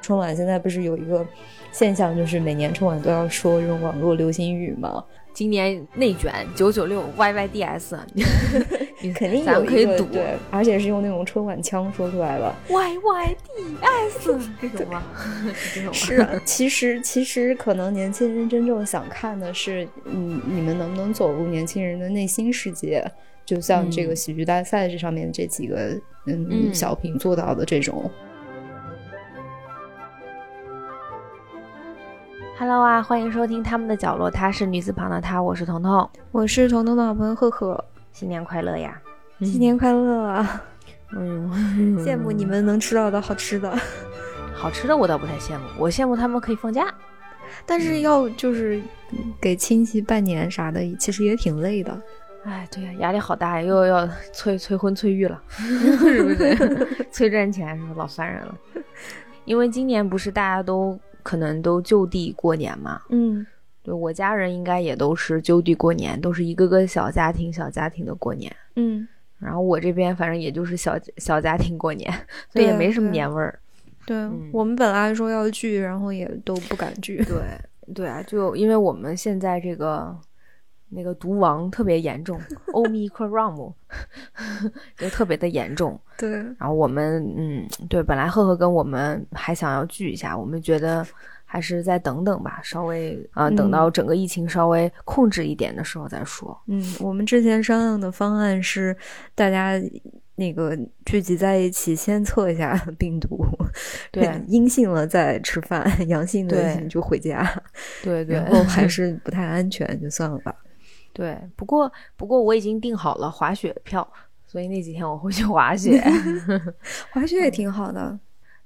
春晚现在不是有一个现象，就是每年春晚都要说这种网络流行语吗？今年内卷九九六 YYDS，你肯定咱们可以赌，对，而且是用那种春晚腔说出来的 YYDS 这种吗？这种吗？是，其实其实可能年轻人真正想看的是，嗯，你们能不能走入年轻人的内心世界？就像这个喜剧大赛这上面这几个嗯小品做到的这种。Hello 啊，欢迎收听他们的角落，她是女字旁的她，我是彤彤，我是彤彤的好朋友赫赫，新年快乐呀！新年快乐啊！嗯，羡慕你们能吃到的好吃的，好吃的我倒不太羡慕，我羡慕他们可以放假，但是要就是给亲戚拜年啥的，其实也挺累的。哎，对呀，压力好大呀，又要催催婚催育了，是不是？催赚钱是不老烦人了？因为今年不是大家都。可能都就地过年嘛，嗯，对我家人应该也都是就地过年，都是一个个小家庭小家庭的过年，嗯，然后我这边反正也就是小小家庭过年，所以也没什么年味儿。对我们本来说要聚，然后也都不敢聚。对对啊，就因为我们现在这个。那个毒王特别严重，欧米克戎就特别的严重。对，然后我们嗯，对，本来赫赫跟我们还想要聚一下，我们觉得还是再等等吧，稍微啊，等到整个疫情稍微控制一点的时候再说。嗯，我们之前商量的方案是大家那个聚集在一起，先测一下 病毒，对，阴性了再吃饭，阳性的就回家。对对，然后还是不太安全，就算了吧。对，不过不过我已经订好了滑雪票，所以那几天我会去滑雪。滑雪也挺好的。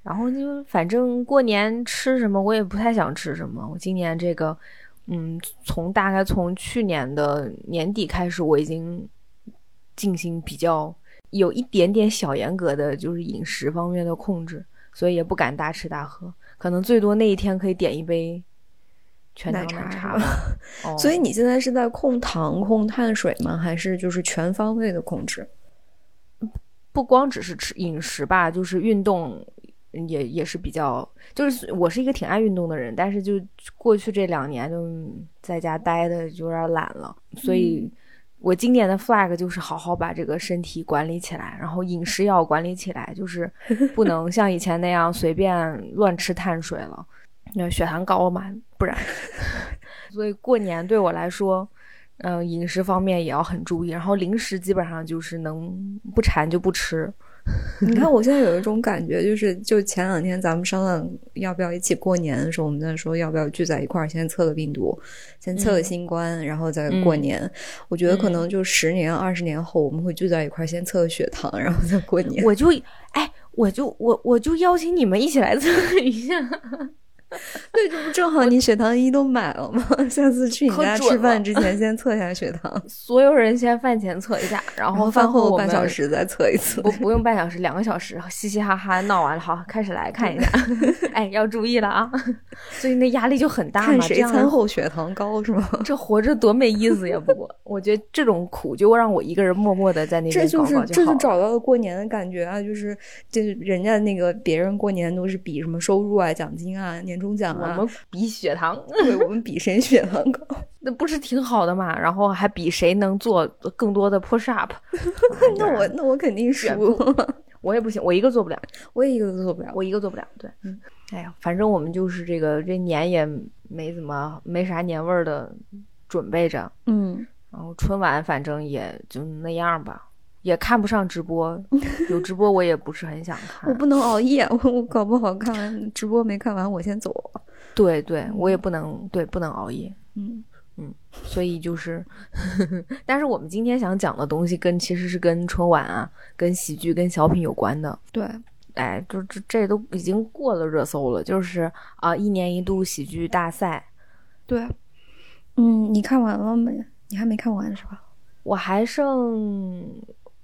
然后就反正过年吃什么我也不太想吃什么。我今年这个，嗯，从大概从去年的年底开始，我已经进行比较有一点点小严格的就是饮食方面的控制，所以也不敢大吃大喝，可能最多那一天可以点一杯。全奶茶，所以你现在是在控糖、控碳水吗？还是就是全方位的控制？不光只是吃饮食吧，就是运动也也是比较。就是我是一个挺爱运动的人，但是就过去这两年就在家待的有点懒了，所以我今年的 flag 就是好好把这个身体管理起来，然后饮食要管理起来，就是不能像以前那样随便乱吃碳水了。那血糖高嘛，不然，所以过年对我来说，嗯，饮食方面也要很注意。然后零食基本上就是能不馋就不吃。你看我现在有一种感觉，就是就前两天咱们商量要不要一起过年的时候，我们在说要不要聚在一块儿，先测个病毒，先测个新冠，然后再过年。我觉得可能就十年、二十年后，我们会聚在一块儿，先测个血糖，然后再过年。我就哎，我就我我就邀请你们一起来测一下。对，这不正好你血糖仪都买了吗？下次去你家吃饭之前先测一下血糖。所有人先饭前测一下，然后饭后半小时再测一次。不，不用半小时，两个小时，嘻嘻哈哈闹完了，好，开始来看一下。哎，要注意了啊！所以那压力就很大嘛。看谁餐后血糖高是吗？这活着多没意思呀！不过，我觉得这种苦就让我一个人默默的在那边搞搞就这就找到了过年的感觉啊！就是就是人家那个别人过年都是比什么收入啊、奖金啊、年。中奖啊！我们比血糖，对，我们比谁血糖高，那不是挺好的嘛？然后还比谁能做更多的 push up。那我那我肯定输，我也不行，我一个做不了，我也一个都做不了，我一个做不了。对，嗯，哎呀，反正我们就是这个这年也没怎么没啥年味儿的准备着，嗯，然后春晚反正也就那样吧。也看不上直播，有直播我也不是很想 看。我不能熬夜，我我搞不好看完直播没看完，我先走。对对，我也不能对不能熬夜。嗯嗯，所以就是，但是我们今天想讲的东西跟其实是跟春晚啊、跟喜剧、跟小品有关的。对，哎，就这这都已经过了热搜了，就是啊，一年一度喜剧大赛。对，嗯，你看完了没？你还没看完是吧？我还剩。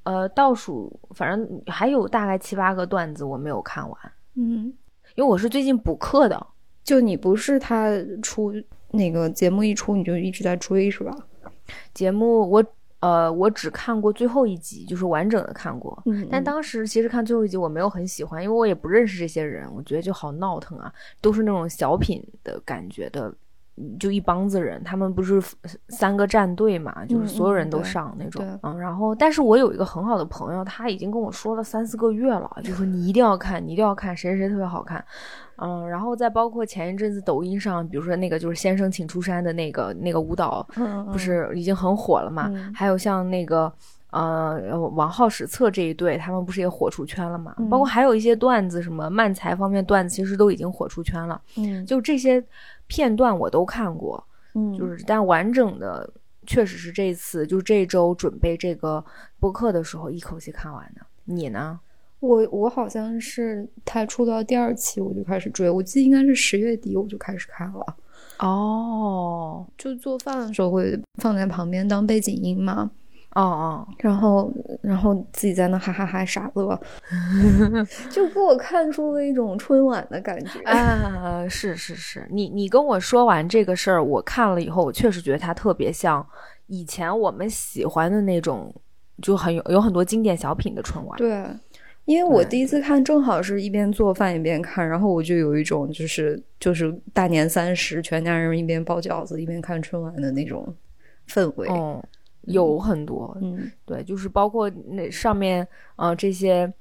呃，倒数反正还有大概七八个段子我没有看完，嗯，因为我是最近补课的，就你不是他出那个节目一出你就一直在追是吧？节目我呃，我只看过最后一集，就是完整的看过。嗯，但当时其实看最后一集我没有很喜欢，因为我也不认识这些人，我觉得就好闹腾啊，都是那种小品的感觉的，就一帮子人，他们不是三个战队嘛，就是所有人都上那种。嗯，然后，但是我有一个很好的朋友，他已经跟我说了三四个月了，就说你一定要看，你一定要看，谁谁谁特别好看。嗯，然后再包括前一阵子抖音上，比如说那个就是《先生请出山》的那个那个舞蹈，不是已经很火了嘛？还有像那个呃王浩史册这一对，他们不是也火出圈了嘛？包括还有一些段子，什么漫才方面段子，其实都已经火出圈了。嗯，就这些片段我都看过，嗯，就是但完整的确实是这次就这周准备这个播客的时候一口气看完的。你呢？我我好像是他出到第二期我就开始追，我记得应该是十月底我就开始看了。哦，就做饭的时候会放在旁边当背景音嘛。哦哦，然后然后自己在那哈哈哈傻乐，就给我看出了一种春晚的感觉啊！是是是，你你跟我说完这个事儿，我看了以后，我确实觉得它特别像以前我们喜欢的那种，就很有有很多经典小品的春晚。对。因为我第一次看，正好是一边做饭一边看，然后我就有一种就是就是大年三十，全家人一边包饺子一边看春晚的那种氛围。嗯，有很多，嗯，对，就是包括那上面呃这些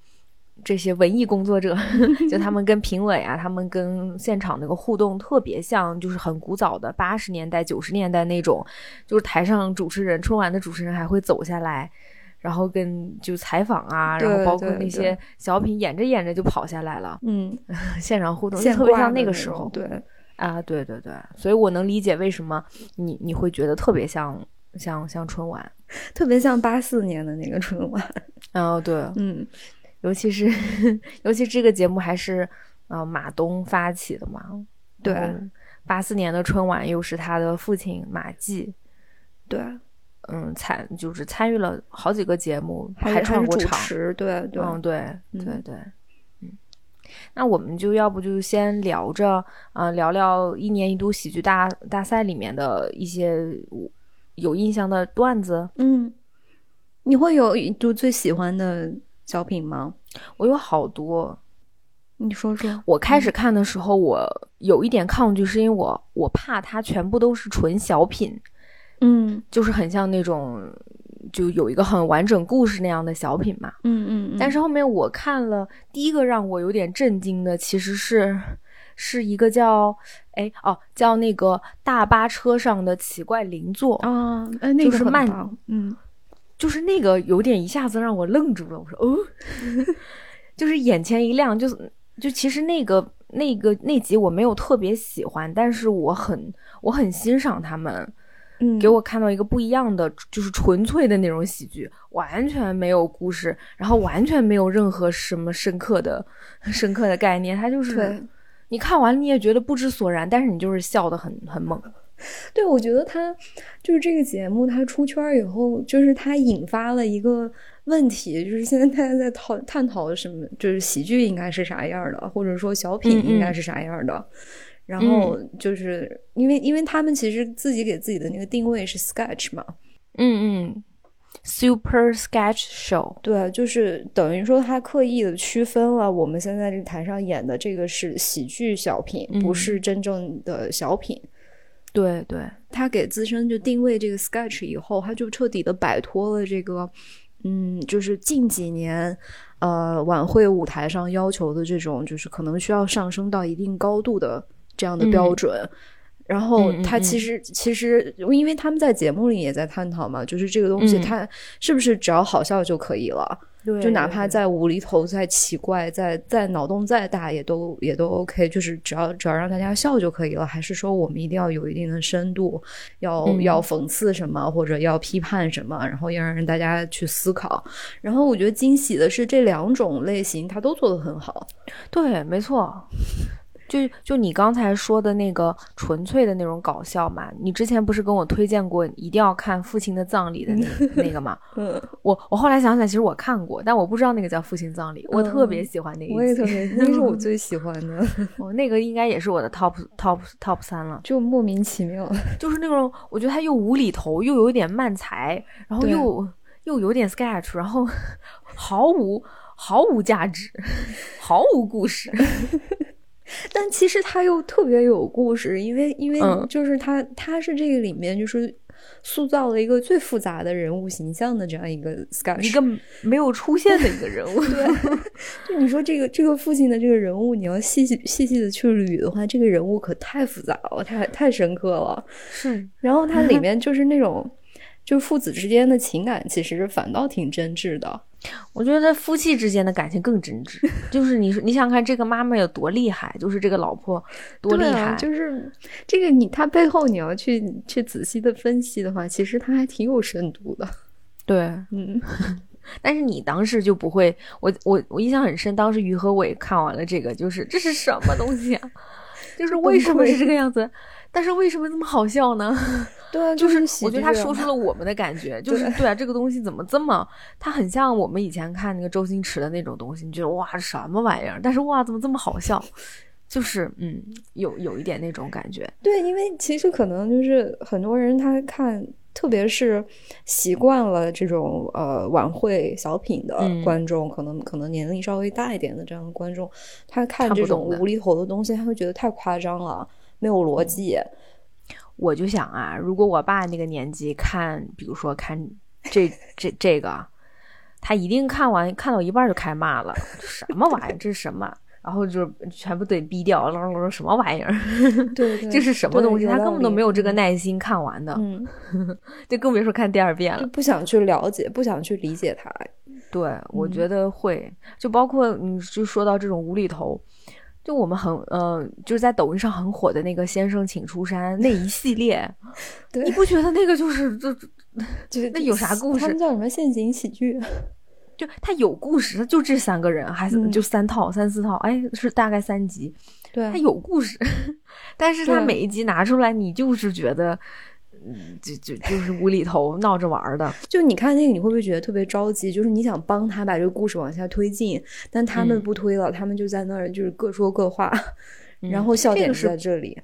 这些文艺工作者，就他们跟评委啊，他们跟现场那个互动特别像，就是很古早的八十年代九十年代那种，就是台上主持人春晚的主持人还会走下来。然后跟就采访啊，然后包括那些小品，演着演着就跑下来了。嗯，现场互动特别像那个时候。对啊，对对对，所以我能理解为什么你你会觉得特别像像像春晚，特别像八四年的那个春晚。哦，对，嗯，尤其是 尤其这个节目还是啊马东发起的嘛。对，八四年的春晚又是他的父亲马季。对。嗯，参就是参与了好几个节目，还串过场，对对，嗯对对对，嗯，那我们就要不就先聊着，啊，聊聊一年一度喜剧大大赛里面的一些有印象的段子。嗯，你会有就最喜欢的小品吗？我有好多，你说说。我开始看的时候，我有一点抗拒，是因为我我怕它全部都是纯小品。嗯，就是很像那种，就有一个很完整故事那样的小品嘛。嗯嗯。但是后面我看了第一个让我有点震惊的，其实是是一个叫哎哦叫那个大巴车上的奇怪邻座啊，哎那个是慢，嗯，就是那个有点一下子让我愣住了。我说哦，就是眼前一亮，就是就其实那个那个那集我没有特别喜欢，但是我很我很欣赏他们。嗯，给我看到一个不一样的，就是纯粹的那种喜剧，完全没有故事，然后完全没有任何什么深刻的、深刻的概念，它就是你看完你也觉得不知所然，但是你就是笑得很很猛。对，我觉得他就是这个节目，他出圈以后，就是他引发了一个问题，就是现在大家在讨探讨什么，就是喜剧应该是啥样的，或者说小品应该是啥样的。然后就是因为，因为他们其实自己给自己的那个定位是 sketch 嘛，嗯嗯，super sketch show，对，就是等于说他刻意的区分了我们现在这个台上演的这个是喜剧小品，不是真正的小品。对对，他给自身就定位这个 sketch 以后，他就彻底的摆脱了这个，嗯，就是近几年呃晚会舞台上要求的这种，就是可能需要上升到一定高度的。这样的标准，然后他其实其实，因为他们在节目里也在探讨嘛，就是这个东西，它是不是只要好笑就可以了？就哪怕再无厘头、再奇怪、再再脑洞再大，也都也都 OK，就是只要只要让大家笑就可以了。还是说我们一定要有一定的深度，要要讽刺什么，或者要批判什么，然后要让大家去思考。然后我觉得惊喜的是，这两种类型他都做得很好。对，没错。就就你刚才说的那个纯粹的那种搞笑嘛，你之前不是跟我推荐过一定要看《父亲的葬礼》的那 那个吗？嗯，我我后来想想，其实我看过，但我不知道那个叫《父亲葬礼》，我特别喜欢那一集，我也特别，那是我最喜欢的。哦，那个应该也是我的 top top top 三了，就莫名其妙，就是那种我觉得他又无厘头，又有点慢才，然后又又有点 sketch，然后毫无毫无价值，毫无故事。但其实他又特别有故事，因为因为就是他他是这个里面就是塑造了一个最复杂的人物形象的这样一个一个没有出现的一个人物。对，就你说这个这个父亲的这个人物，你要细细细细的去捋的话，这个人物可太复杂了，太太深刻了。是，然后它里面就是那种。就父子之间的情感，其实反倒挺真挚的。我觉得夫妻之间的感情更真挚。就是你说，你想看这个妈妈有多厉害，就是这个老婆多厉害。就是这个你，他背后你要去去仔细的分析的话，其实他还挺有深度的。对，嗯。但是你当时就不会，我我我印象很深，当时于和伟看完了这个，就是这是什么东西啊？就是为什么是这个样子？但是为什么这么好笑呢？对，就是我觉得他说出了我们的感觉，就是对啊，这个东西怎么这么，他很像我们以前看那个周星驰的那种东西，你觉得哇，什么玩意儿？但是哇，怎么这么好笑？就是嗯，有有一点那种感觉。对，因为其实可能就是很多人他看，特别是习惯了这种呃晚会小品的观众，可能可能年龄稍微大一点的这样的观众，他看这种无厘头的东西，他会觉得太夸张了。没有逻辑，我就想啊，如果我爸那个年纪看，比如说看这这这个，他一定看完看到一半就开骂了，什么玩意儿？这是什么？然后就全部得逼掉，唠唠什么玩意儿？对，这是什么东西？他根本都没有这个耐心看完的，嗯，就更别说看第二遍了，不想去了解，不想去理解他。对，我觉得会，就包括你就说到这种无厘头。就我们很呃，就是在抖音上很火的那个“先生请出山”那一系列，你不觉得那个就是就 就那有啥故事？他们叫什么陷阱喜剧？就他有故事，他就这三个人，还是就三套、三四套，哎，是大概三集，对，他有故事，但是他每一集拿出来，你就是觉得。嗯，就就就是无厘头闹着玩的，就你看那个，你会不会觉得特别着急？就是你想帮他把这个故事往下推进，但他们不推了，他们就在那儿就是各说各话，然后笑点是在这里。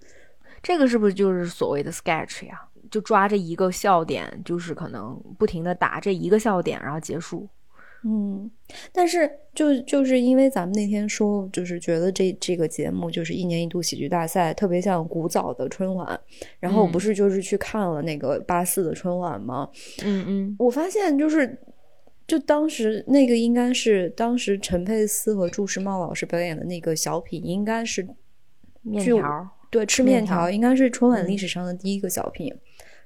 这个是不是就是所谓的 sketch 呀？就抓着一个笑点，就是可能不停的打这一个笑点，然后结束。嗯，但是就就是因为咱们那天说，就是觉得这这个节目就是一年一度喜剧大赛，特别像古早的春晚。然后我不是就是去看了那个八四的春晚吗？嗯嗯，我发现就是，就当时那个应该是当时陈佩斯和朱时茂老师表演的那个小品，应该是面条，对，吃面条，应该是春晚历史上的第一个小品。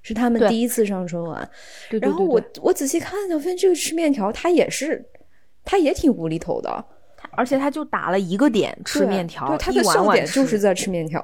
是他们第一次上春晚，然后我我仔细看，我发现这个吃面条，他也是，他也挺无厘头的，而且他就打了一个点，吃面条，他的笑点就是在吃面条。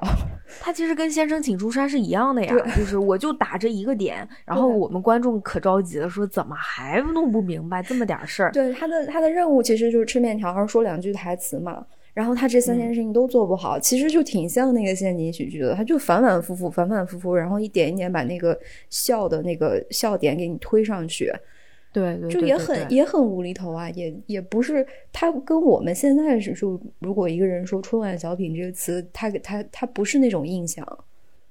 他其实跟先生请出山是一样的呀，就是我就打这一个点，然后我们观众可着急了，说怎么还弄不明白这么点事儿？对，他的他的任务其实就是吃面条，然后说两句台词嘛。然后他这三件事情都做不好，其实就挺像那个陷阱喜剧的，他就反反复复，反反复复，然后一点一点把那个笑的那个笑点给你推上去，对，对就也很也很无厘头啊，也也不是他跟我们现在是就，如果一个人说春晚小品这个词，他给他他不是那种印象。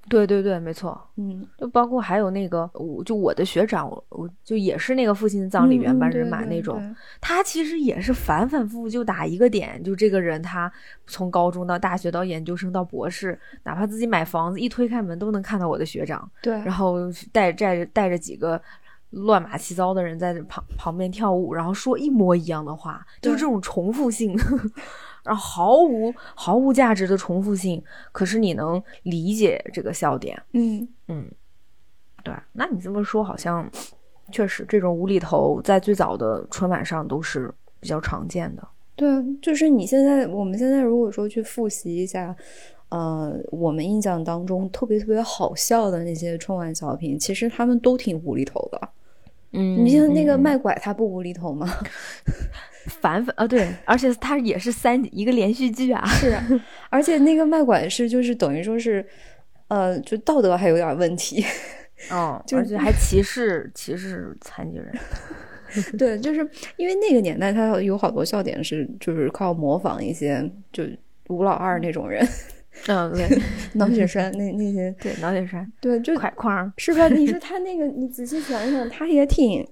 对对对，没错，嗯，就包括还有那个，我就我的学长，我就也是那个父亲葬礼原班人马那种，他其实也是反反复复就打一个点，就这个人他从高中到大学到研究生到博士，哪怕自己买房子一推开门都能看到我的学长，对，然后带带着带着几个乱码七糟的人在旁旁边跳舞，然后说一模一样的话，就是这种重复性。然后毫无毫无价值的重复性，可是你能理解这个笑点，嗯嗯，对，那你这么说好像确实这种无厘头在最早的春晚上都是比较常见的。对，就是你现在我们现在如果说去复习一下，呃，我们印象当中特别特别好笑的那些春晚小品，其实他们都挺无厘头的。嗯，你像那个卖拐，他不无厘头吗？反反啊，对，而且他也是三一个连续剧啊，是，而且那个卖拐是就是等于说是，呃，就道德还有点问题，哦，而且还歧视歧视残疾人，对，就是因为那个年代他有好多笑点是就是靠模仿一些就吴老二那种人。嗯，对，脑血栓那那些，对脑血栓，对就块框，是吧？你说 他那个，你仔细想想，他也挺，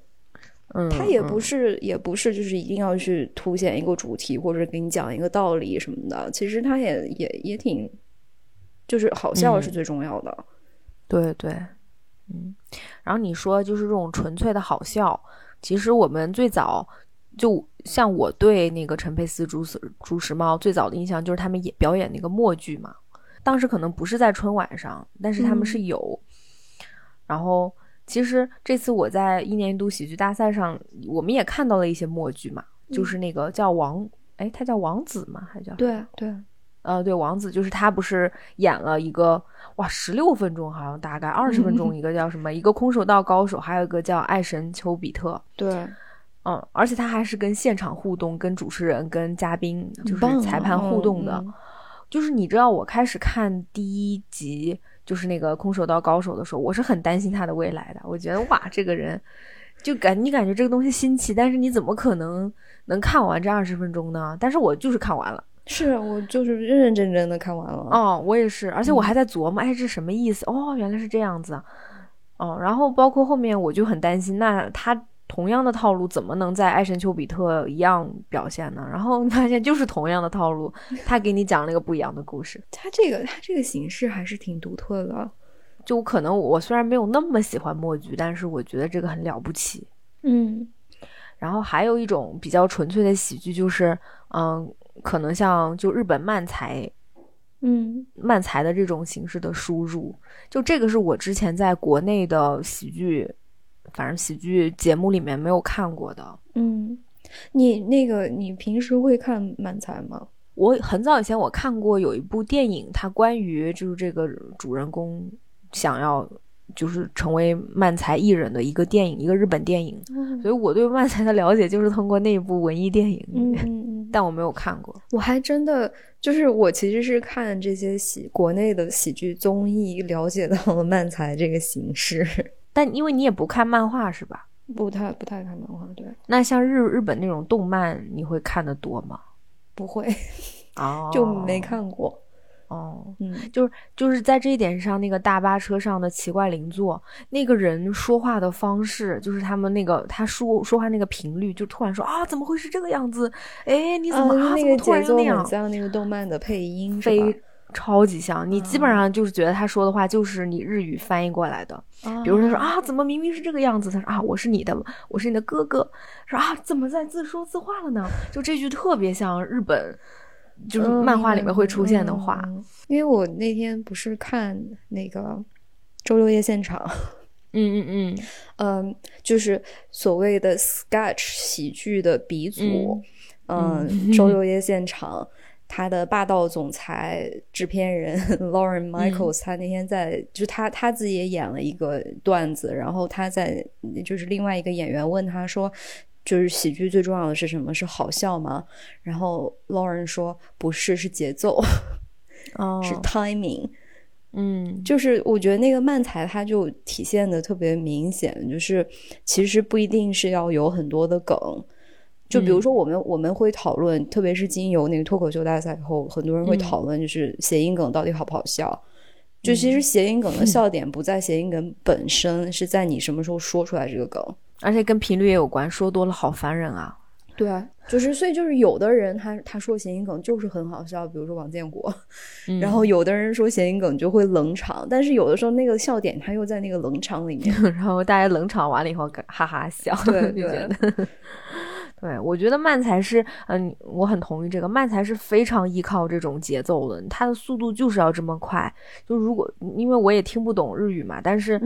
嗯，他也不是，也不是，就是一定要去凸显一个主题，或者给你讲一个道理什么的。其实他也也也挺，就是好笑是最重要的。对对，嗯。然后你说就是这种纯粹的好笑，其实我们最早。就像我对那个陈佩斯、朱时朱时茂最早的印象，就是他们演表演那个默剧嘛。当时可能不是在春晚上，但是他们是有。然后，其实这次我在一年一度喜剧大赛上，我们也看到了一些默剧嘛，就是那个叫王，哎，他叫王子嘛？还叫对对，呃，对，王子就是他，不是演了一个哇，十六分钟，好像大概二十分钟，一个叫什么，一个空手道高手，还有一个叫爱神丘比特，对。嗯，而且他还是跟现场互动、跟主持人、跟嘉宾，就是裁判互动的。就是你知道，我开始看第一集，就是那个空手道高手的时候，我是很担心他的未来的。我觉得哇，这个人就感你感觉这个东西新奇，但是你怎么可能能看完这二十分钟呢？但是我就是看完了，是我就是认认真真的看完了。哦，我也是，而且我还在琢磨，哎，这什么意思？哦，原来是这样子。哦，然后包括后面我就很担心，那他。同样的套路怎么能在爱神丘比特一样表现呢？然后发现就是同样的套路，他给你讲了一个不一样的故事。他这个他这个形式还是挺独特的。就可能我虽然没有那么喜欢默剧，但是我觉得这个很了不起。嗯。然后还有一种比较纯粹的喜剧，就是嗯，可能像就日本漫才，嗯，漫才的这种形式的输入，就这个是我之前在国内的喜剧。反正喜剧节目里面没有看过的。嗯，你那个你平时会看漫才吗？我很早以前我看过有一部电影，它关于就是这个主人公想要就是成为漫才艺人的一个电影，一个日本电影。所以我对漫才的了解就是通过那部文艺电影。嗯 嗯，但我没有看过。我还真的就是我其实是看这些喜国内的喜剧综艺，了解到了漫才这个形式。但因为你也不看漫画是吧？不太不太看漫画，对。那像日日本那种动漫，你会看的多吗？不会，哦，就没看过。哦，嗯，就是就是在这一点上，那个大巴车上的奇怪邻座，那个人说话的方式，就是他们那个他说说话那个频率，就突然说啊，怎么会是这个样子？哎，你怎么啊那个节奏很像那个动漫的配音，非超级像，你基本上就是觉得他说的话就是你日语翻译过来的。比如他说啊，怎么明明是这个样子？他说啊，我是你的，我是你的哥哥。说啊，怎么在自说自话了呢？就这句特别像日本，就是漫画里面会出现的话。因为我那天不是看那个周六夜现场，嗯嗯嗯，嗯，就是所谓的 sketch 喜剧的鼻祖，嗯，周六夜现场。他的霸道总裁制片人 Lauren Michaels，他那天在，就他他自己也演了一个段子，然后他在就是另外一个演员问他说，就是喜剧最重要的是什么？是好笑吗？然后 Lauren 说不是，是节奏，是 timing。嗯，就是我觉得那个漫才他就体现的特别明显，就是其实不一定是要有很多的梗。就比如说，我们我们会讨论，特别是经由那个脱口秀大赛以后，很多人会讨论，就是谐音梗到底好不好笑。就其实谐音梗的笑点不在谐音梗本身，是在你什么时候说出来这个梗，而且跟频率也有关，说多了好烦人啊。对啊，就是所以就是有的人他他说谐音梗就是很好笑，比如说王建国，然后有的人说谐音梗就会冷场，但是有的时候那个笑点他又在那个冷场里面，然后大家冷场完了以后哈哈笑，对对。对，我觉得慢才是，嗯，我很同意这个慢才是非常依靠这种节奏的，它的速度就是要这么快。就如果因为我也听不懂日语嘛，但是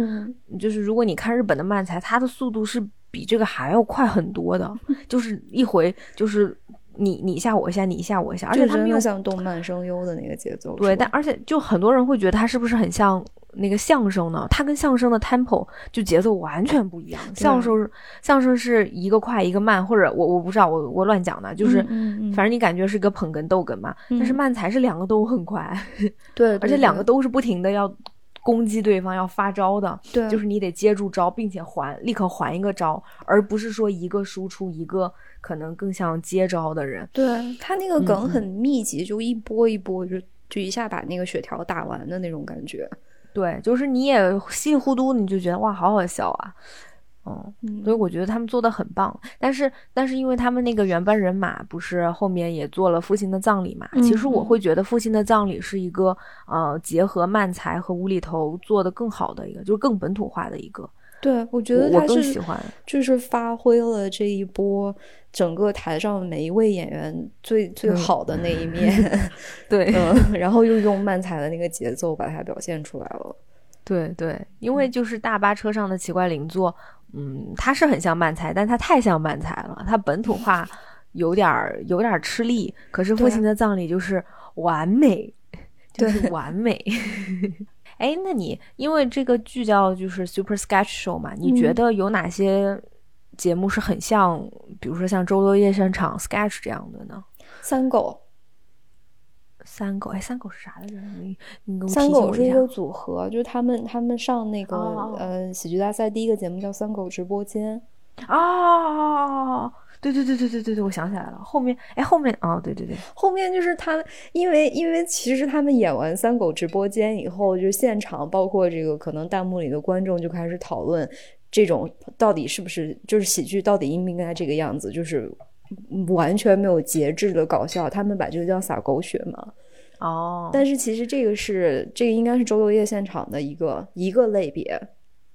就是如果你看日本的慢才，它的速度是比这个还要快很多的，就是一回就是你你一下我一下，你一下我一下，而且他们又像动漫声优的那个节奏。对，但而且就很多人会觉得他是不是很像那个相声呢？他跟相声的 tempo 就节奏完全不一样。相声相声是一个快一个慢，或者我我不知道，我我乱讲的，就是嗯嗯嗯反正你感觉是个捧哏逗哏嘛。但是嗯慢才是两个都很快，对，而且两个都是不停的要攻击对方，要发招的。对，就是你得接住招，并且还立刻还一个招，而不是说一个输出一个可能更像接招的人。对他那个梗很密集，就一波一波，就就一下把那个血条打完的那种感觉。对，就是你也稀里糊涂，你就觉得哇，好好笑啊。嗯，嗯。所以我觉得他们做的很棒，但是但是因为他们那个原班人马不是后面也做了父亲的葬礼嘛，其实我嗯。会觉得父亲的葬礼是一个呃结合漫才和无厘头做的更好的一个，就是更本土化的一个，对，我觉得我他是更喜欢。就是发挥了这一波整个台上每一位演员最最嗯。好的那一面，对、嗯，然后又用漫才的那个节奏把它表现出来了。对对，因为就是大巴车上的奇怪邻座，嗯，它是很像漫才，但它太像漫才了，它本土化有点儿有点儿吃力。可是父亲的葬礼就是完美，就是完美。哎，那你因为这个剧叫就是 Super Sketch Show 嘛，你觉嗯得有哪些节目是很像，比如说像周六夜现场 Sketch 这样的呢？三狗，三狗，哎，三狗是啥来着？你你给我三狗是一个组合，就是他们他们上那个、哦呃喜剧大赛第一个节目叫三狗直播间，哦，对对对对对对对，我想起来了，后面哎后面哦，对对对，后面就是他们，因为因为其实他们演完三狗直播间以后，就是现场包括这个可能弹幕里的观众就开始讨论这种到底是不是就是喜剧到底应不应该这个样子，就是完全没有节制的搞笑。他们把这个叫撒狗血嘛，哦，但是其实这个是这个应该是周六夜现场的一个一个类别。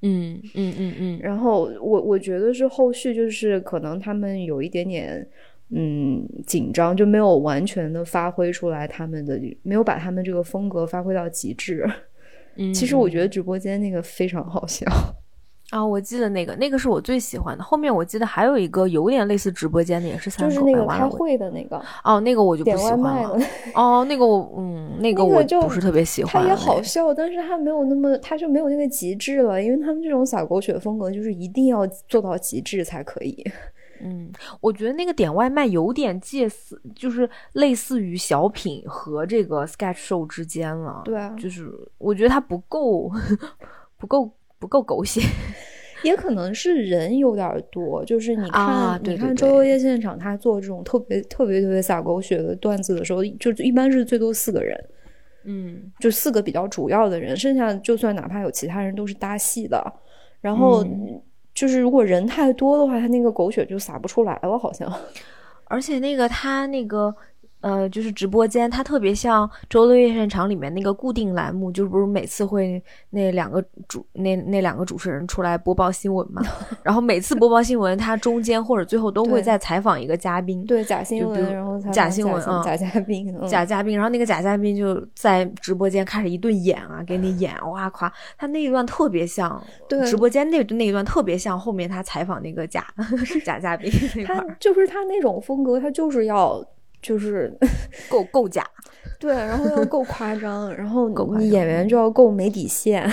嗯嗯嗯嗯，然后我我觉得是后续就是可能他们有一点点嗯紧张，就没有完全的发挥出来他们的，没有把他们这个风格发挥到极致。嗯其实我觉得直播间那个非常好笑，啊，我记得那个那个是我最喜欢的，后面我记得还有一个有点类似直播间的，也是就是那个开会的那个哦，那个我就不喜欢了。，哦，那个我嗯，那个我那个就不是特别喜欢了。他也好笑，但是他没有那么，他就没有那个极致了，因为他们这种撒狗血风格就是一定要做到极致才可以。嗯，我觉得那个点外卖有点介似，就是类似于小品和这个 sketch show 之间了。对啊就是我觉得它不够，不够，不够狗血。也可能是人有点多，就是你看，啊对对对你看周六夜现场，他做这种特别特别特别撒狗血的段子的时候，就一般是最多四个人，嗯就四个比较主要的人，剩下就算哪怕有其他人都是搭戏的。然后嗯就是如果人太多的话，他那个狗血就撒不出来了，好像。而且那个他那个呃，就是直播间，它特别像周六夜现场里面那个固定栏目，就是不是每次会那两个主那那两个主持人出来播报新闻嘛？然后每次播报新闻，他中间或者最后都会再采访一个嘉宾，对假新闻，然后才假新闻啊假嘉宾，嗯假嘉宾，然后那个假嘉宾就在直播间开始一顿演啊，给你演，哇夸，他那一段特别像对直播间那那一段特别像后面他采访那个假 假嘉宾那块他，就是他那种风格，他就是要就是够够假，对，然后要够夸张，然后你演员就要够没底线，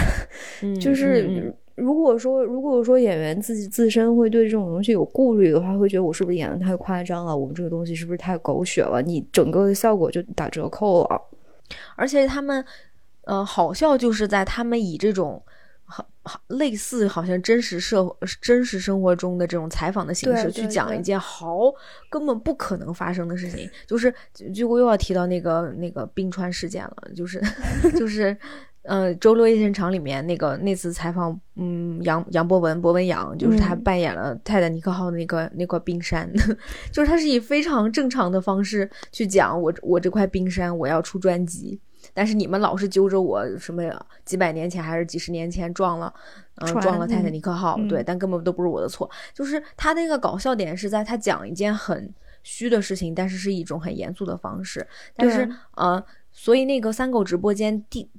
嗯，就是。嗯嗯如果说如果说演员自己自身会对这种东西有顾虑的话，会觉得我是不是演的太夸张了？我们这个东西是不是太狗血了？你整个的效果就打折扣了。而且他们，呃，好笑就是在他们以这种类似好像真实社会真实生活中的这种采访的形式去讲一件好根本不可能发生的事情，就是就就我又要提到那个那个冰川事件了，就是 就是。呃，周六夜现场里面那个那次采访，嗯，杨杨博文博文杨，就是他嗯。扮演了泰坦尼克号的那个那块冰山，就是他是以非常正常的方式去讲我我这块冰山我要出专辑，但是你们老是揪着我什么几百年前还是几十年前撞了，嗯、船撞了泰坦尼克号，嗯对，但根本都不是我的错。就是他那个搞笑点是在他讲一件很虚的事情，但是是一种很严肃的方式。但是对呃，所以那个三狗直播间第。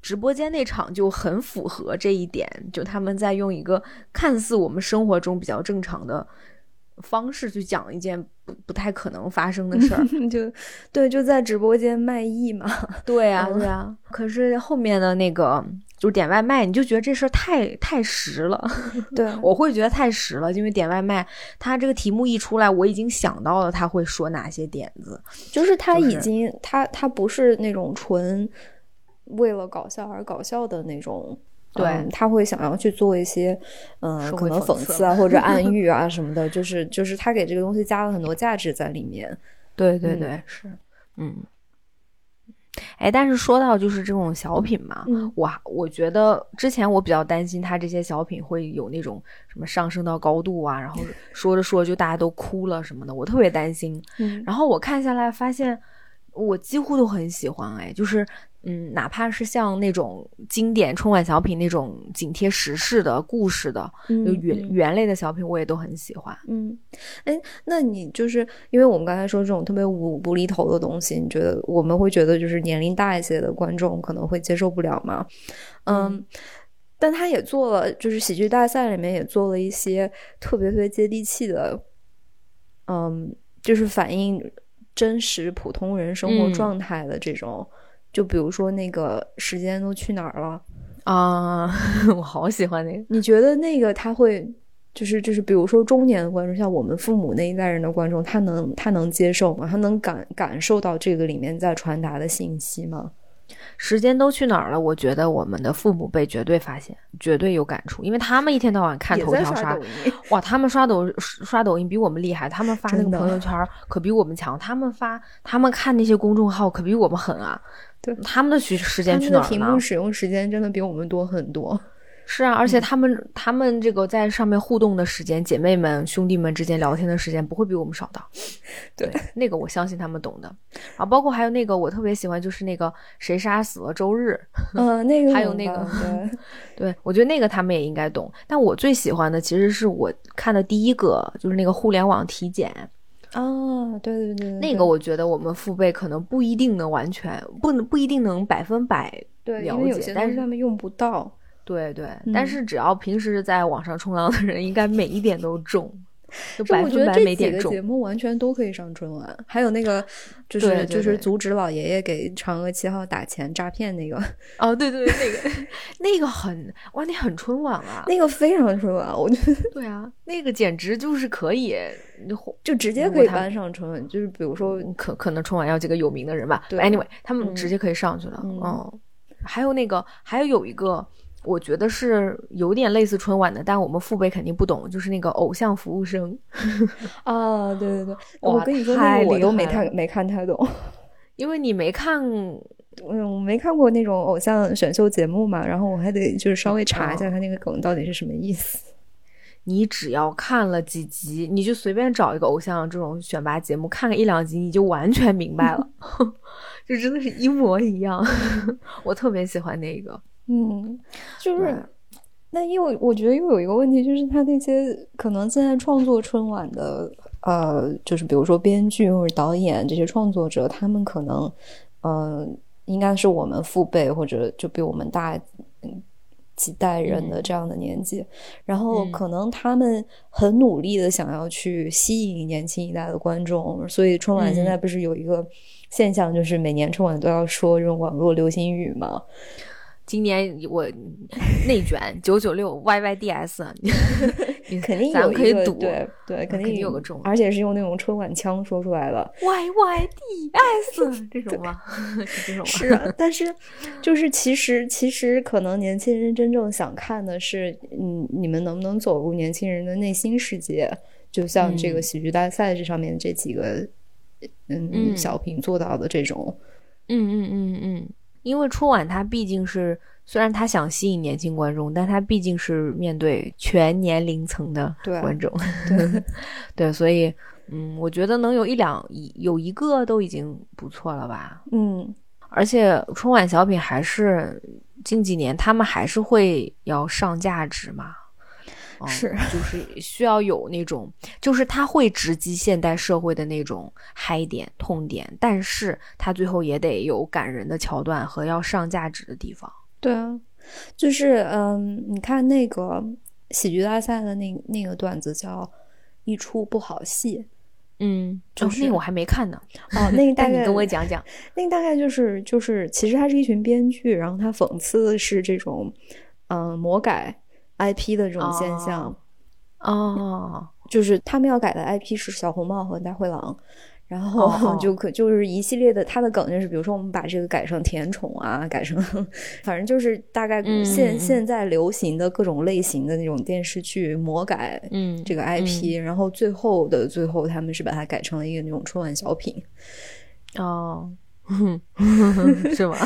直播间那场就很符合这一点，就他们在用一个看似我们生活中比较正常的方式去讲一件不不太可能发生的事儿，就对，就在直播间卖艺嘛。对啊，对啊。可是后面的那个就是点外卖，你就觉得这事儿太太实了。对，我会觉得太实了，因为点外卖，他这个题目一出来，我已经想到了他会说哪些点子，就是他已经他他不是那种纯为了搞笑而搞笑的那种。对，他会想要去做一些，嗯，可能讽刺啊或者暗 喻啊什么的，就是就是他给这个东西加了很多价值在里面。对对对，是，嗯，哎，但是说到就是这种小品嘛，我我觉得之前我比较担心他这些小品会有那种什么上升到高度啊，然后 说着说着就大家都哭了什么的，我特别担心。然后我看下来发现，我几乎都很喜欢，哎，就是。嗯，哪怕是像那种经典春晚小品那种紧贴时事的故事的，就原原类的小品，我也都很喜欢。嗯，哎，那你就是因为我们刚才说这种特别无无厘头的东西，你觉得我们会觉得就是年龄大一些的观众可能会接受不了吗？嗯，但他也做了，就是喜剧大赛里面也做了一些特别特别接地气的，嗯，就是反映真实普通人生活状态的这种。就比如说那个时间都去哪儿了啊！我好喜欢那个。你觉得那个他会就是就是，比如说中年的观众，像我们父母那一代人的观众，他能他能接受吗？他能感感受到这个里面在传达的信息吗？时间都去哪儿了？我觉得我们的父母辈绝对发现，绝对有感触，因为他们一天到晚看头条刷，哇，他们刷抖刷抖音比我们厉害，他们发那个朋友圈可比我们强，他们发他们看那些公众号可比我们狠啊。对，他们的时时间去哪儿了？屏幕使用时间真的比我们多很多。是啊，而且他们他们这个在上面互动的时间，姐妹们兄弟们之间聊天的时间不会比我们少的。对，那个我相信他们懂的。啊，包括还有那个我特别喜欢，就是那个谁杀死了周日？嗯，那个还有那个，对，我觉得那个他们也应该懂。但我最喜欢的其实是我看的第一个，就是那个互联网体检。啊，对对对，那个我觉得我们父辈可能不一定能完全不能不一定能百分百了解，但是他们用不到。对对，但是只要平时在网上冲浪的人，应该每一点都中。就我觉得这几个节目完全都可以上春晚，还有那个就是就是阻止老爷爷给嫦娥七号打钱诈骗那个。哦，对对对，那个那个很哇，那很春晚啊，那个非常春晚，我觉得。对啊，那个简直就是可以，就直接可以搬上春晚。就是比如说，可可能春晚要几个有名的人吧。对，anyway，他们直接可以上去了。嗯，还有那个，还有有一个。我觉得是有点类似春晚的，但我们父辈肯定不懂，就是那个偶像服务生。啊，对对对，我跟你说那个，我都没太没看太懂，因为你没看，嗯，我没看过那种偶像选秀节目嘛，然后我还得就是稍微查一下他那个梗到底是什么意思。你只要看了几集，你就随便找一个偶像这种选拔节目看个一两集，你就完全明白了，就真的是一模一样。我特别喜欢那个。嗯，就是，那又我觉得又有一个问题，就是他那些可能现在创作春晚的，呃，就是比如说编剧或者导演这些创作者，他们可能，呃，应该是我们父辈或者就比我们大几代人的这样的年纪，然后可能他们很努力的想要去吸引年轻一代的观众，所以春晚现在不是有一个现象，就是每年春晚都要说这种网络流行语嘛。今年我内卷 九九六 Y Y D S，肯定咱们可以赌，对对，肯定有个中，而且是用那种春晚腔说出来的 Y Y D S 这种吗？是这种是，但是就是其实其实可能年轻人真正想看的是，嗯，你们能不能走入年轻人的内心世界？就像这个喜剧大赛这上面这几个嗯小品做到的这种，嗯嗯嗯嗯。因为春晚它毕竟是，虽然它想吸引年轻观众，但它毕竟是面对全年龄层的观众，对 对，所以嗯，我觉得能有一两一有一个都已经不错了吧，嗯，而且春晚小品还是近几年他们还是会要上价值嘛。是，就是需要有那种，就是他会直击现代社会的那种嗨点、痛点，但是他最后也得有感人的桥段和要上价值的地方。对啊，就是嗯，你看那个喜剧大赛的那那个段子叫一出不好戏。嗯，就是那个我还没看呢。哦，那个 大概你跟我讲讲。那个大概就是就是，其实他是一群编剧，然后他讽刺的是这种嗯、呃魔改 IP 的这种现象。哦，就是他们要改的 IP 是小红帽和大灰狼，然后就可就是一系列的，他的梗就是，比如说我们把这个改成甜宠啊，改成，反正就是大概嗯现、现在流行的各种类型的那种电视剧魔改嗯，这个 IP，、然后最后的最后他们是把它改成了一个那种春晚小品，哦，是吗？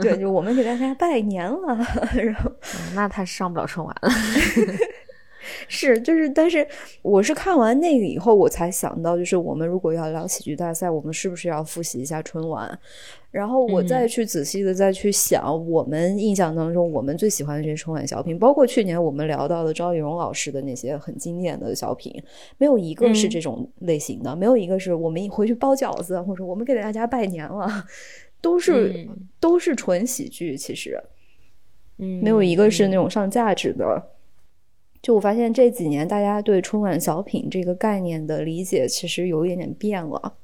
对，就我们给大家拜年了，然后嗯那他上不了春晚了。是，就是，但是我是看完那个以后，我才想到，就是我们如果要聊喜剧大赛，我们是不是要复习一下春晚？然后我再去仔细的再去想，我们印象当中我们最喜欢的这些春晚小品，包括去年我们聊到的赵丽蓉老师的那些很经典的小品，没有一个是嗯这种类型的，没有一个是我们一回去包饺子，或者我们给大家拜年了，都是、嗯都是纯喜剧，其实。嗯，没有一个是那嗯种上价值的。就我发现这几年大家对春晚小品这个概念的理解其实有一点点变了，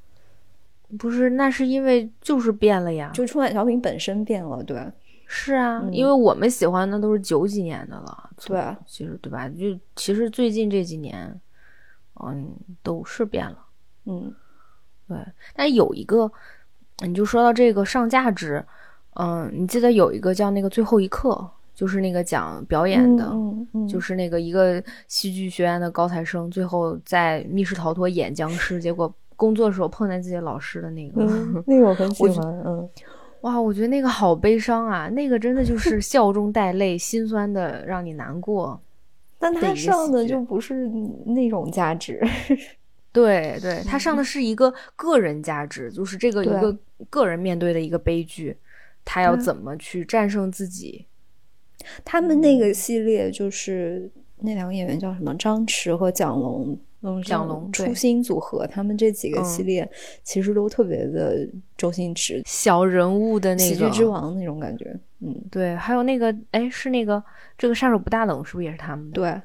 不是，那是因为就是变了呀。就春晚小品本身变了，对是啊，嗯因为我们喜欢的都是九几年的了。对其实对吧？就其实最近这几年，嗯，都是变了。嗯对，但有一个，你就说到这个上价值，嗯，你记得有一个叫那个最后一课，就是那个讲表演的，嗯嗯，就是是那个一个戏剧学院的高材生，最后在密室逃脱演僵尸，结果工作的时候碰见自己老师的那个。嗯，那个我很喜欢，嗯哇，我觉得那个好悲伤啊，那个真的就是 笑中带泪，心酸的让你难过。但他上的就不是那种价值，对对，他上的是一个个人价值，就是这个一个个人面对的一个悲剧，他要怎么去战胜自己。他们那个系列就是那两个演员叫什么张弛和蒋龙。嗯，蒋龙对初心组合，他们这几个系嗯列其实都特别的周星驰小人物的那喜剧个之王那种感觉，嗯，对，还有那个哎，是那个这个杀手不大冷，是不是也是他们的？，对，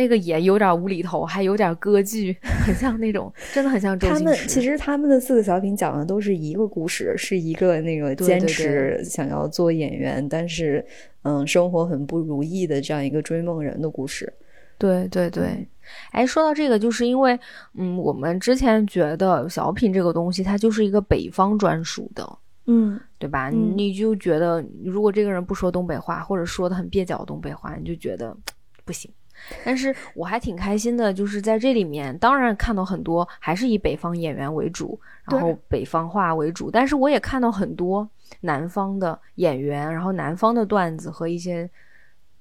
那个也有点无厘头，还有点歌剧，很像那种，真的很像周他们。其实他们的四个小品讲的都是一个故事，是一个那个坚持想要做演员，但是嗯，生活很不如意的这样一个追梦人的故事。对对对，哎，说到这个，就是因为嗯，我们之前觉得小品这个东西，它就是一个北方专属的。嗯对吧？嗯你就觉得，如果这个人不说东北话，或者说的很蹩脚的东北话，你就觉得不行。但是我还挺开心的，就是在这里面，当然看到很多还是以北方演员为主，然后北方话为主，但是我也看到很多南方的演员，然后南方的段子和一些，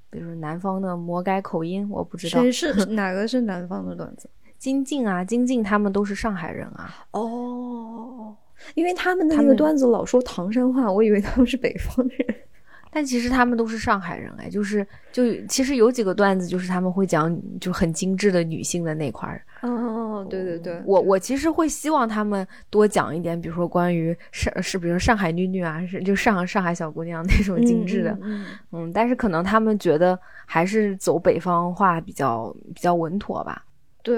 比如说南方的魔改口音，我不知道谁是 哪个是南方的段子？金靖啊，金靖他们都是上海人啊，哦，因为他们的那个他们段子老说唐山话，我以为他们是北方人。但其实他们都是上海人哎，就是就其实有几个段子，就是他们会讲就很精致的女性的那块儿。哦，对对对，我我其实会希望他们多讲一点，比如说关于上是比如说上海女女啊，是就上上海小姑娘那种精致的，嗯嗯嗯嗯但是可能他们觉得还是走北方话比较比较稳妥吧。对，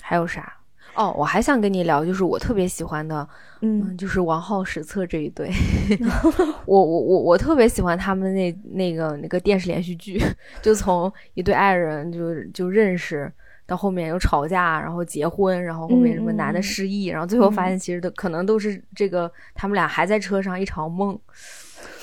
还有啥？哦，我还想跟你聊，就是我特别喜欢的，嗯嗯，就是王浩、史册这一对，我我我我特别喜欢他们那那个那个电视连续剧，就从一对爱人就就认识。到后面又吵架，然后结婚，然后后面什么男的失忆，然后最后发现其实都可能都是这个他们俩还在车上一场梦，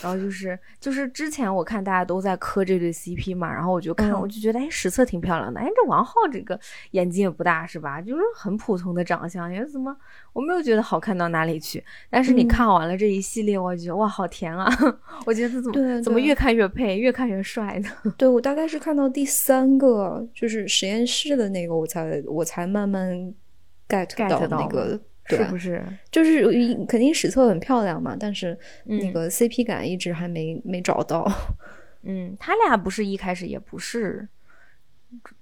然后就是就是之前我看大家都在磕这对 CP 嘛，然后我就看、嗯我就觉得哎实测挺漂亮的，哎这王浩这个眼睛也不大是吧？就是很普通的长相，也怎么我没有觉得好看到哪里去。但是你嗯看完了这一系列，我就觉得哇好甜啊！我觉得怎么怎么越看越配，越看越帅呢。对我大概是看到第三个，就是实验室的那个，我才我才慢慢 get 到到那个是不是？就是肯定史册很漂亮嘛，但是那嗯个 CP 感一直还没没找到，嗯，他俩不是一开始也不是。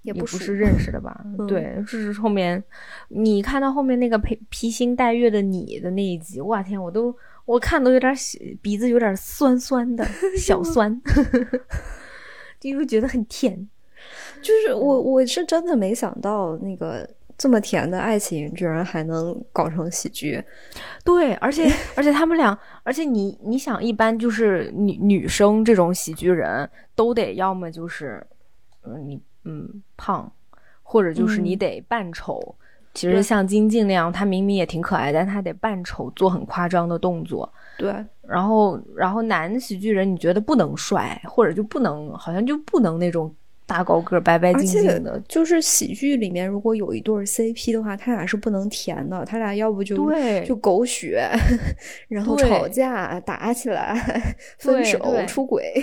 也熟不是认识的吧？嗯对，是后面你看到后面那个披披星戴月的你的那一集，哇天，我都我看都有点小鼻子有点酸酸的，小酸，就会觉得很甜。就是我我是真的没想到那个这么甜的爱情，居然还能搞成喜剧。对，而且 而且他们俩，而且你你想，一般就是女女生这种喜剧人都得要么就是，嗯，你嗯胖，或者就是你嗯得扮丑。其实像金靖那样，她明明也挺可爱，但她得扮丑，做很夸张的动作。对，然后，然后男喜剧人你觉得不能帅，或者就不能，好像就不能那种大高个儿、白白净净的。就是喜剧里面如果有一对儿 CP 的话，他俩是不能甜的，他俩要不就对就狗血，然后吵架、打起来、分手、出轨，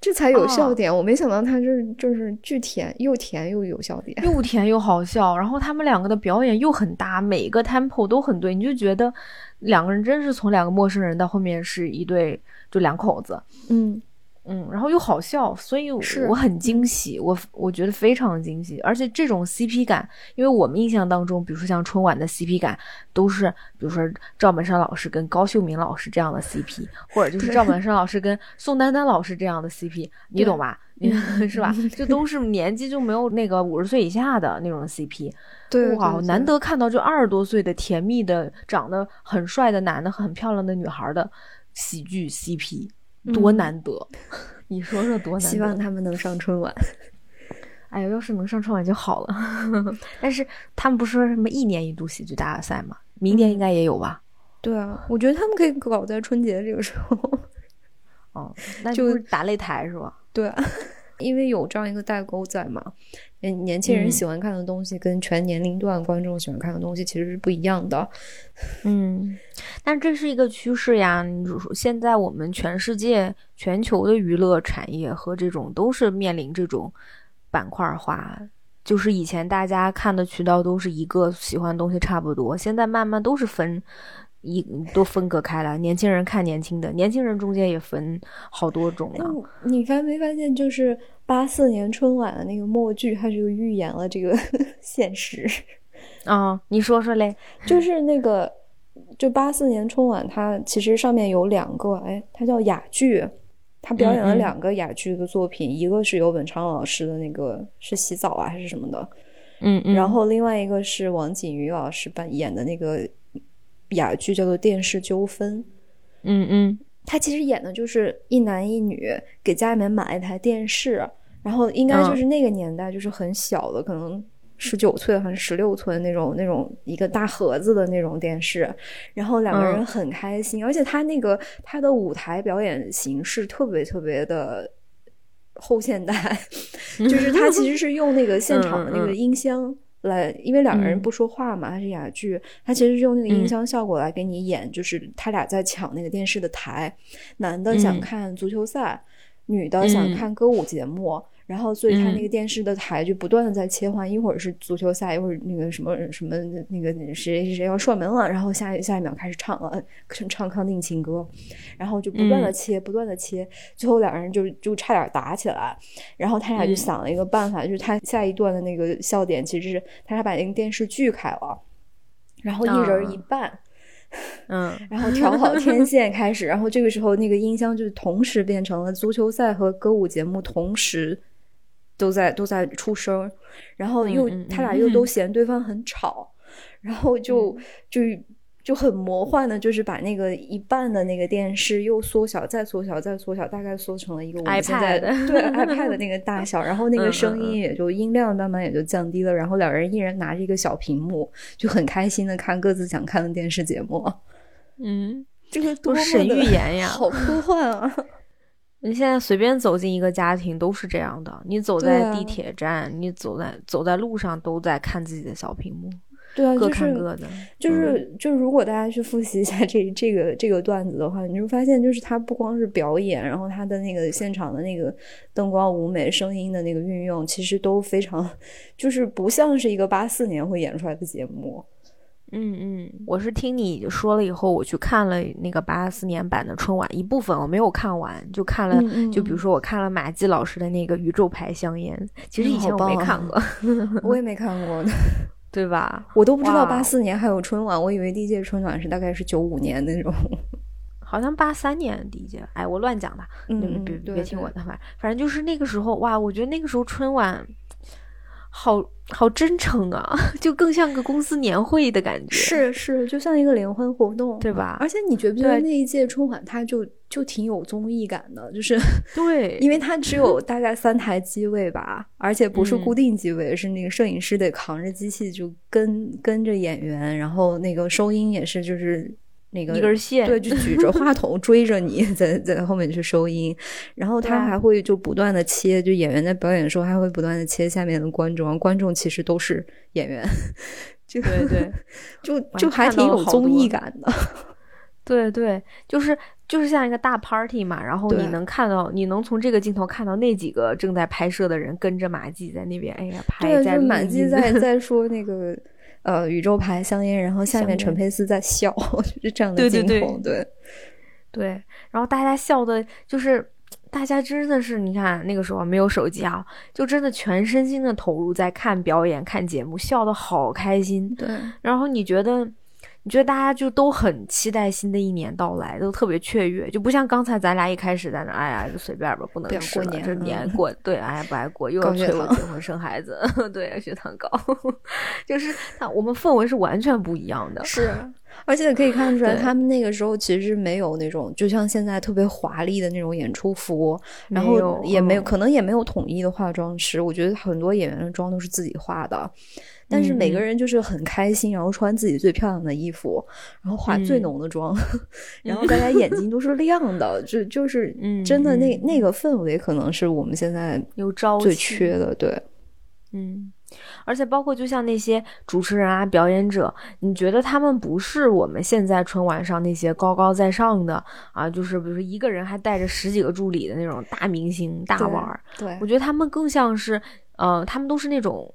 这才有笑哦点。我没想到他这就是巨甜，又甜又有笑点。又甜又好笑，然后他们两个的表演又很搭，每个 tempo 都很对，你就觉得两个人真是从两个陌生人到后面是一对就两口子，嗯，嗯，然后又好笑，所以我很惊喜，我我觉得非常惊喜，而且这种 CP 感，因为我们印象当中，比如说像春晚的 CP 感，都是比如说赵本山老师跟高秀敏老师这样的 CP，或者就是赵本山老师跟宋丹丹老师这样的 CP，你懂吧？你 是吧？这都是年纪就没有那个五十岁以下的那种 CP，对，哇，对难。得看到就二十多岁的甜蜜的、长得很帅的男的、很漂亮的女孩的喜剧 CP，多嗯难得！你说说多难得？希望他们能上春晚。哎呀，要是能上春晚就好了。但是他们不是说什么一年一度喜剧大赛吗？明年应该也有吧？对啊，我觉得他们可以搞在春节这个时候。哦，那就是打擂台是吧？对啊，因为有这样一个代沟在嘛，年年轻人嗯喜欢看的东西跟全年龄段观众喜欢看的东西其实是不一样的。嗯，但这是一个趋势呀。你就说现在我们全世界、全球的娱乐产业和这种都是面临这种板块化，就是以前大家看的渠道都是一个，喜欢的东西差不多，现在慢慢都是分。一都分隔开来，年轻人看年轻的，年轻人中间也分好多种了。嗯，你发没发现，就是八四年春晚的那个默剧，它就预言了这个 现实。啊、你说说嘞？就是那个，就八四年春晚，它其实上面有两个，哎，它叫哑剧，他表演了两个哑剧的作品，一个是尤本昌老师的那个是洗澡啊还是什么的，嗯嗯，然后另外一个是王景瑜老师扮演的那个哑剧，叫做《电视纠纷》。嗯嗯他其实演的就是一男一女给家里面买一台电视，然后应该就是那个年代，就是很小的，可能十九寸还是十六寸那种那种一个大盒子的那种电视，然后两个人嗯很开心，而且他那个他的舞台表演形式特别特别的后现代，就是他其实是用那个现场的那个嗯嗯嗯音箱。来，因为两个人嗯。不说话嘛，它是哑剧，他其实是用那个音箱效果来给你演，就是他俩在抢那个电视的台，男的想嗯。看足球赛，女的想嗯。看歌舞节目，然后所以他那嗯。个电视的台就不断的在切换，一会儿是足球赛，一会儿那个什么什么那个谁谁谁要射门了，然后下下一秒开始唱了唱唱康定情歌，然后就不断的嗯。切，不断的切，最后两人就就差点打起来，然后他俩就嗯。想了一个办法，就是他下一段的那个笑点其实是他俩把那个电视锯开了，然后一人一啊。半。嗯。然后调好天线开始，然后这个时候那个音箱就同时变成了足球赛和歌舞节目同时都在都在出声，然后又、他俩嗯又都嫌对方很吵，然后就、就就很魔幻的，就是把那个一半的那个电视又缩小，再缩小，再缩小，大概缩成了一个我们现在 iPad 对 iPad 的那个大小，然后那个声嗯。音也就音量慢慢也就降低了，然后两人一人拿着一个小屏幕，就很开心的看各自想看的电视节目。嗯，这个多么的预言呀好科幻啊！你现在随便走进一个家庭都是这样的，你走在地铁站，你走在走在路上都在看自己的小屏幕，对啊，各看各的。就是就是，如果大家去复习一下这这个这个段子的话，你就发现，就是他不光是表演，然后他的那个现场的那个灯光、舞美、声音的那个运用，其实都非常，就是不像是一个八四年会演出来的节目。嗯嗯，我是听你说了以后，我去看了那个八四年版的春晚一部分，我没有看完，就看了，嗯嗯就比如说我看了马季老师的那个《宇宙牌香烟》，其实以前我没看过，我也没看过，对吧？我都不知道哇八四年还有春晚，我以为第一届春晚是大概是九五年那种。好像八三年第一届，哎，我乱讲吧，嗯别别听我的，反反正就是那个时候，哇，我觉得那个时候春晚好好真诚啊，就更像个公司年会的感觉。是是，就像一个联欢活动，对吧？而且你觉不觉得那一届春晚它就就挺有综艺感的？就是对，因为它只有大概三台机位吧，而且不是固定机位，是那个摄影师得扛着机器就跟跟着演员，然后那个收音也是就是。那个一根线，对，就举着话筒 追着你，在在后面去收音，然后他还会就不断的切，就演员在表演的时候还会不断的切下面的观众，观众其实都是演员，就对对，就就还挺有综艺感的，对对，就是就是像一个大 party 嘛，然后你能看到，你能从这个镜头看到那几个正在拍摄的人跟着马季在那边，哎呀，拍在马季在 在说那个。呃，宇宙牌香烟，然后下面陈佩斯在笑，就是这样的镜头，对，对，然后大家笑的，就是大家真的是，你看那个时候没有手机啊，就真的全身心的投入在看表演、看节目，笑的好开心，对，然后你觉得？你觉得大家就都很期待新的一年到来，都特别雀跃，就不像刚才咱俩一开始在那，哎呀，就随便吧，不能吃了，这年 过，对，哎呀，不爱过，又要催我结婚生孩子，对，血糖高，就是我们氛围是完全不一样的，是，而且可以看出来，他们那个时候其实没有那种，就像现在特别华丽的那种演出服，然后也没有，可能也没有统一的化妆师，我觉得很多演员的妆都是自己化的。但是每个人就是很开心，然后穿自己最漂亮的衣服，然后化最浓的妆，然后大家眼睛 都是亮的，就就是真的那那个氛围，可能是我们现在有朝最缺的。对，嗯，而且包括就像那些主持人啊、表演者，你觉得他们不是我们现在春晚上那些高高在上的啊，就是比如说一个人还带着十几个助理的那种大明星大腕儿。对，我觉得他们更像是，呃，他们都是那种。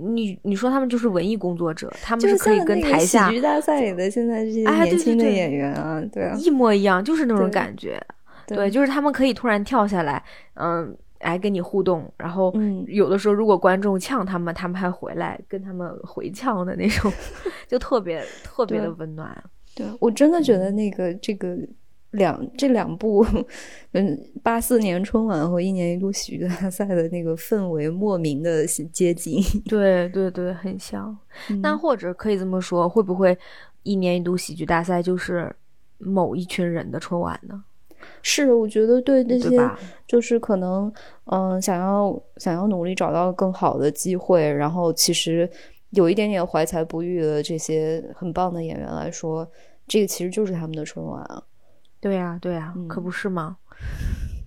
你你说他们就是文艺工作者，他们是可以跟台下喜剧大赛里的现在这些年轻的演员啊，对啊，一模一样，就是那种感觉，对，就是他们可以突然跳下来，嗯，来跟你互动，然后有的时候如果观众呛他们，他们还回来跟他们回呛的那种，就特别特别的温暖。对我真的觉得那个这个。两这两部，嗯，八四年春晚和一年一度喜剧大赛的那个氛围莫名的接近，对对对，很像。那或者可以这么说，会不会一年一度喜剧大赛就是某一群人的春晚呢？是，我觉得对那些就是可能，嗯，想要想要努力找到更好的机会，然后其实有一点点怀才不遇的这些很棒的演员来说，这个其实就是他们的春晚啊。对呀，对呀，可不是吗？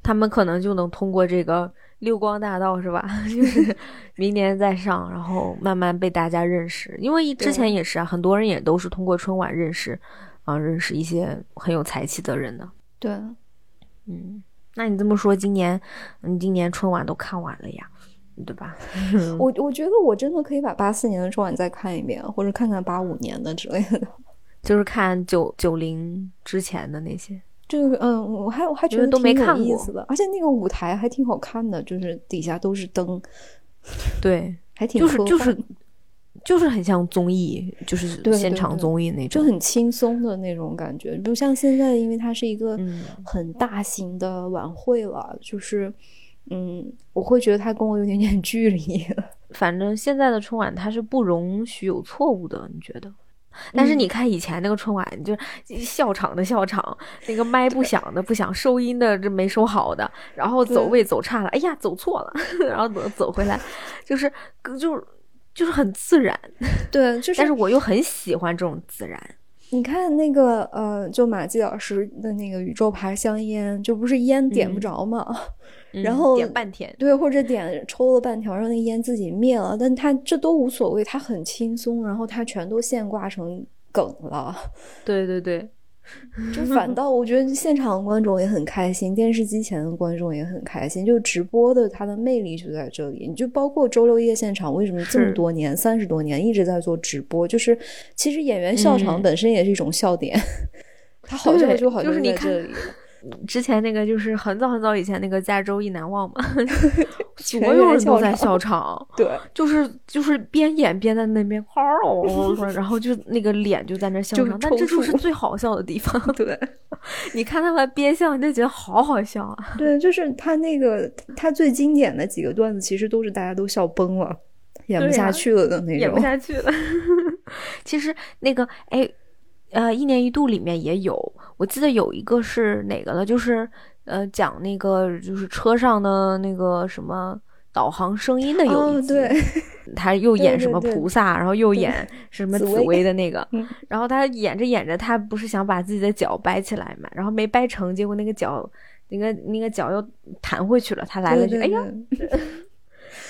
他们可能就能通过这个六光大道，是吧？就是 明年再上，然后慢慢被大家认识。因为之前也是啊，很多人也都是通过春晚认识，啊，认识一些很有才气的人的。对，嗯，那你这么说，今年你今年春晚都看完了呀，对吧？我我觉得我真的可以把八四年的春晚再看一遍，或者看看八五年的之类的。就是看九九零之前的那些，这个嗯，我还我还觉得都没看过，而且那个舞台还挺好看的，就是底下都是灯，对，还挺就是就是就是很像综艺，就是现场综艺那种，就很轻松的那种感觉，不像现在，因为它是一个很大型的晚会了，就是嗯，我会觉得它跟我有点 点距离。反正现在的春晚它是不容许有错误的，你觉得？但是你看以前那个春晚，就笑场的笑场，那个麦不响的不响，收音的这没收好的，然后走位走差了，哎呀走错了，然后走走回来，就是就就是很自然，对，就是。但是我又很喜欢这种自然。你看那个呃，就马季老师的那个宇宙牌香烟，就不是烟点不着吗？然后点半天，对，或者点抽了半条，让那烟自己灭了，但他这都无所谓，他很轻松，然后他全都现挂成梗了。对对对，就反倒我觉得现场观众也很开心，电视机前的观众也很开心，就直播的它的魅力就在这里。你就包括周六夜现场，为什么这么多年三十多年一直在做直播？就是其实演员笑场本身也是一种笑点，他好笑就好就是在这里。之前那个就是很早很早以前那个加州一难忘嘛，所有人都在笑 场，对，就是就是边演边在那边，然后就那个脸就在那笑场，但这就是最好笑的地方，对，你看他们憋笑，你就觉得好好笑啊，对，就是他那个他最经典的几个段子，其实都是大家都笑崩了。演不下去了的那种，演不下去了。其实那个哎，呃，一年一度里面也有，我记得有一个是哪个了，就是呃，讲那个就是车上的那个什么导航声音的有一集，对，他又演什么菩萨，然后又演什么紫薇的那个，然后他演着演着，他不是想把自己的脚掰起来嘛，然后没掰成，结果那个脚那个那个脚又弹回去了，他来了句：“哎呀。”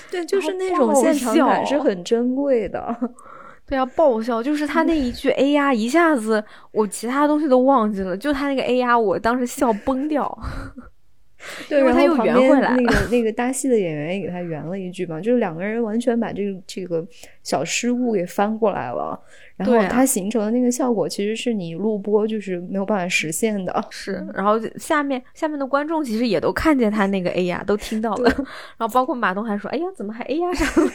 对，就是那种现场感是很珍贵的。对啊，爆笑就是他那一句哎呀”，一下子我其他东西都忘记了，就他那个哎呀”，我当时笑崩掉。对，然后他又圆回来。那个那个搭戏的演员也给他圆了一句嘛，就是两个人完全把这个这个小失误给翻过来了。然后他形成的那个效果，其实是你录播就是没有办法实现的。是，然后下面下面的观众其实也都看见他那个哎呀，都听到了。然后包括马东还说：“哎呀，怎么还哎呀上了？”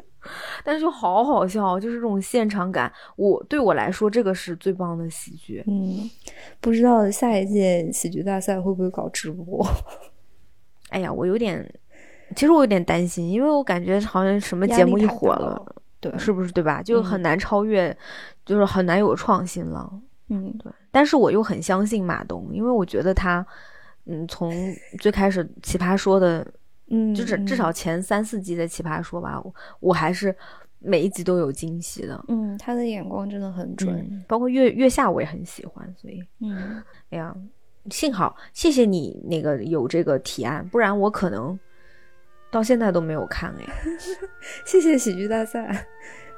但是就好好笑，就是这种现场感。我对我来说，这个是最棒的喜剧。嗯，不知道下一届喜剧大赛会不会搞直播？哎呀，我有点，其实我有点担心，因为我感觉好像什么节目一火了。对，是不是对吧？就很难超越，就是很难有创新了。嗯，对。但是我又很相信马东，因为我觉得他，嗯，从最开始《奇葩说》的，嗯，就是至少前三四季的《奇葩说》吧，我还是每一集都有惊喜的。嗯，他的眼光真的很准，包括月月下我也很喜欢，所以，嗯，哎呀，幸好谢谢你那个有这个提案，不然我可能。到现在都没有看哎，谢谢喜剧大赛，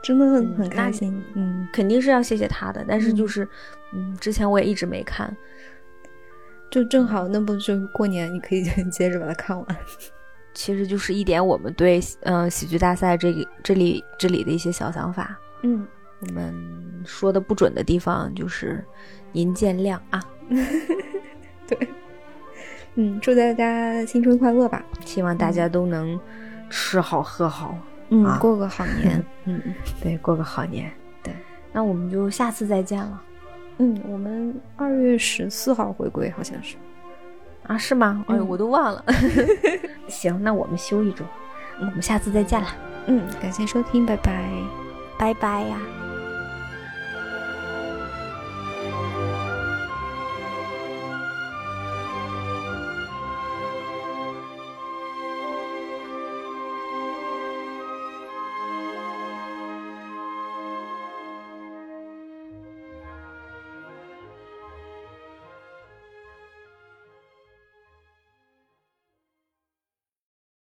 真的很很开心。嗯，肯定是要谢谢他的，但是就是，嗯，之前我也一直没看，就正好那不就过年，你可以 接着把它看完。其实就是一点我们对嗯喜剧大赛这里这里这里的一些小想法。嗯，我们说的不准的地方就是您见谅啊。对。嗯，祝大家新春快乐吧！希望大家都能吃好喝好，嗯，过个好年。嗯，对，过个好年。对，那我们就下次再见了。嗯，我们二月十四号回归，好像是。啊，是吗？哎呦，我都忘了。行，那我们休一周。我们下次再见了。嗯，感谢收听，拜拜，拜拜呀。